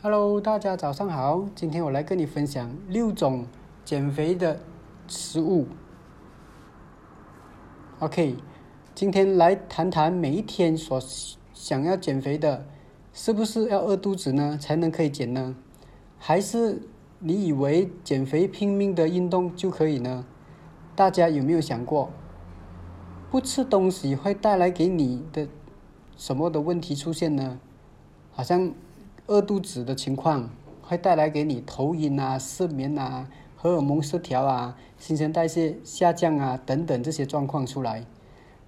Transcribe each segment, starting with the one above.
Hello，大家早上好。今天我来跟你分享六种减肥的食物。OK，今天来谈谈每一天所想要减肥的，是不是要饿肚子呢才能可以减呢？还是你以为减肥拼命的运动就可以呢？大家有没有想过，不吃东西会带来给你的什么的问题出现呢？好像。饿肚子的情况会带来给你头晕啊、失眠啊、荷尔蒙失调啊、新陈代谢下降啊等等这些状况出来。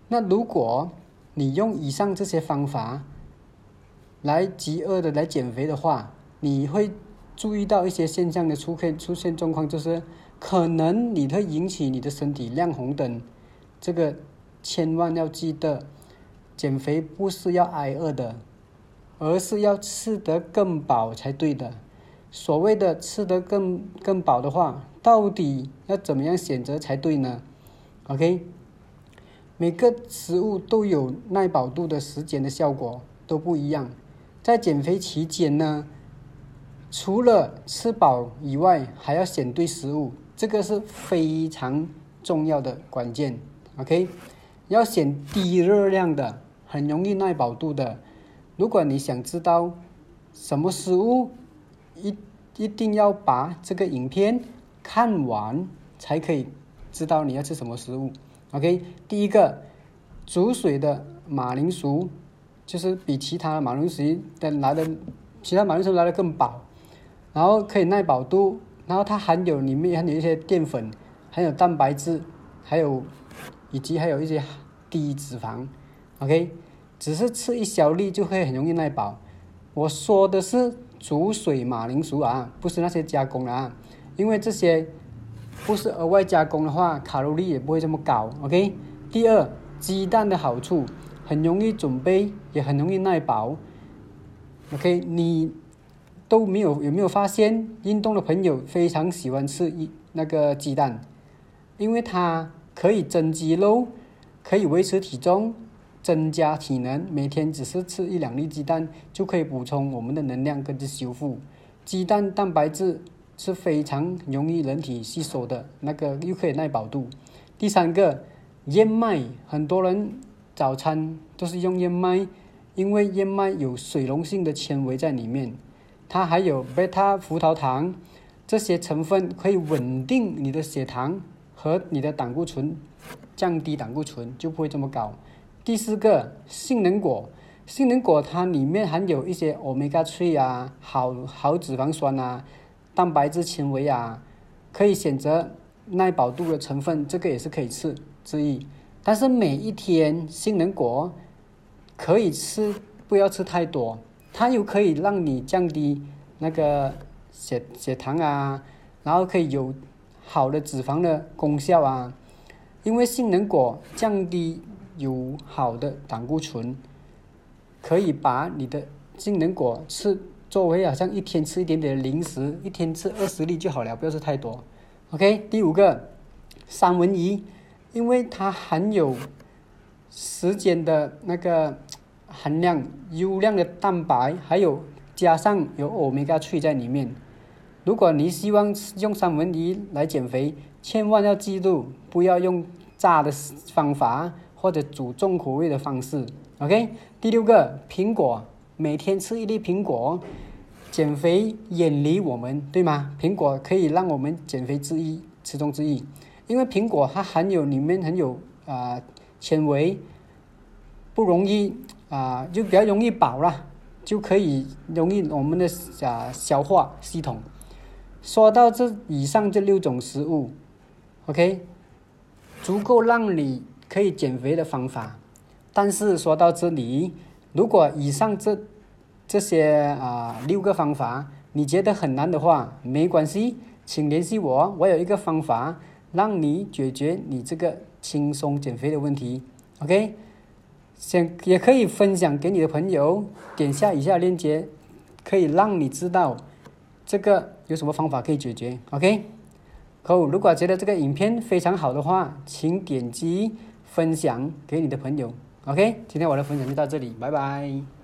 那如果你用以上这些方法来饥饿的来减肥的话，你会注意到一些现象的出现出现状况，就是可能你会引起你的身体亮红灯。这个千万要记得，减肥不是要挨饿的。而是要吃得更饱才对的。所谓的吃得更更饱的话，到底要怎么样选择才对呢？OK，每个食物都有耐饱度的时间的效果都不一样。在减肥期间呢，除了吃饱以外，还要选对食物，这个是非常重要的关键。OK，要选低热量的，很容易耐饱度的。如果你想知道什么食物，一一定要把这个影片看完才可以知道你要吃什么食物。OK，第一个煮水的马铃薯，就是比其他马铃薯的来的，其他马铃薯来的更饱，然后可以耐饱度，然后它含有里面含有一些淀粉，含有蛋白质，还有以及还有一些低脂肪。OK。只是吃一小粒就会很容易耐饱。我说的是煮水马铃薯啊，不是那些加工的啊，因为这些不是额外加工的话，卡路里也不会这么高。OK。第二，鸡蛋的好处很容易准备，也很容易耐饱。OK，你都没有有没有发现，运动的朋友非常喜欢吃一那个鸡蛋，因为它可以增肌肉，可以维持体重。增加体能，每天只是吃一两粒鸡蛋就可以补充我们的能量跟着修复。鸡蛋蛋白质是非常容易人体吸收的，那个又可以耐饱度。第三个，燕麦，很多人早餐都是用燕麦，因为燕麦有水溶性的纤维在里面，它还有贝塔葡萄糖这些成分，可以稳定你的血糖和你的胆固醇，降低胆固醇就不会这么高。第四个杏仁果，杏仁果它里面含有一些欧米伽3啊，好好脂肪酸啊，蛋白质纤维啊，可以选择耐饱度的成分，这个也是可以吃之一。但是每一天杏仁果可以吃，不要吃太多，它又可以让你降低那个血血糖啊，然后可以有好的脂肪的功效啊，因为杏仁果降低。有好的胆固醇，可以把你的杏仁果吃作为好像一天吃一点点零食，一天吃二十粒就好了，不要吃太多。OK，第五个三文鱼，因为它含有时间的那个含量优量的蛋白，还有加上有欧米伽3在里面。如果你希望用三文鱼来减肥，千万要记住不要用炸的方法。或者煮重口味的方式，OK。第六个，苹果，每天吃一粒苹果，减肥远离我们，对吗？苹果可以让我们减肥之一，其中之一，因为苹果它含有里面很有啊纤维，不容易啊，就比较容易饱了，就可以容易我们的啊消化系统。说到这以上这六种食物，OK，足够让你。可以减肥的方法，但是说到这里，如果以上这这些啊六个方法你觉得很难的话，没关系，请联系我，我有一个方法让你解决你这个轻松减肥的问题。OK，先也可以分享给你的朋友，点下以下链接，可以让你知道这个有什么方法可以解决。OK，好，如果觉得这个影片非常好的话，请点击。分享给你的朋友，OK，今天我的分享就到这里，拜拜。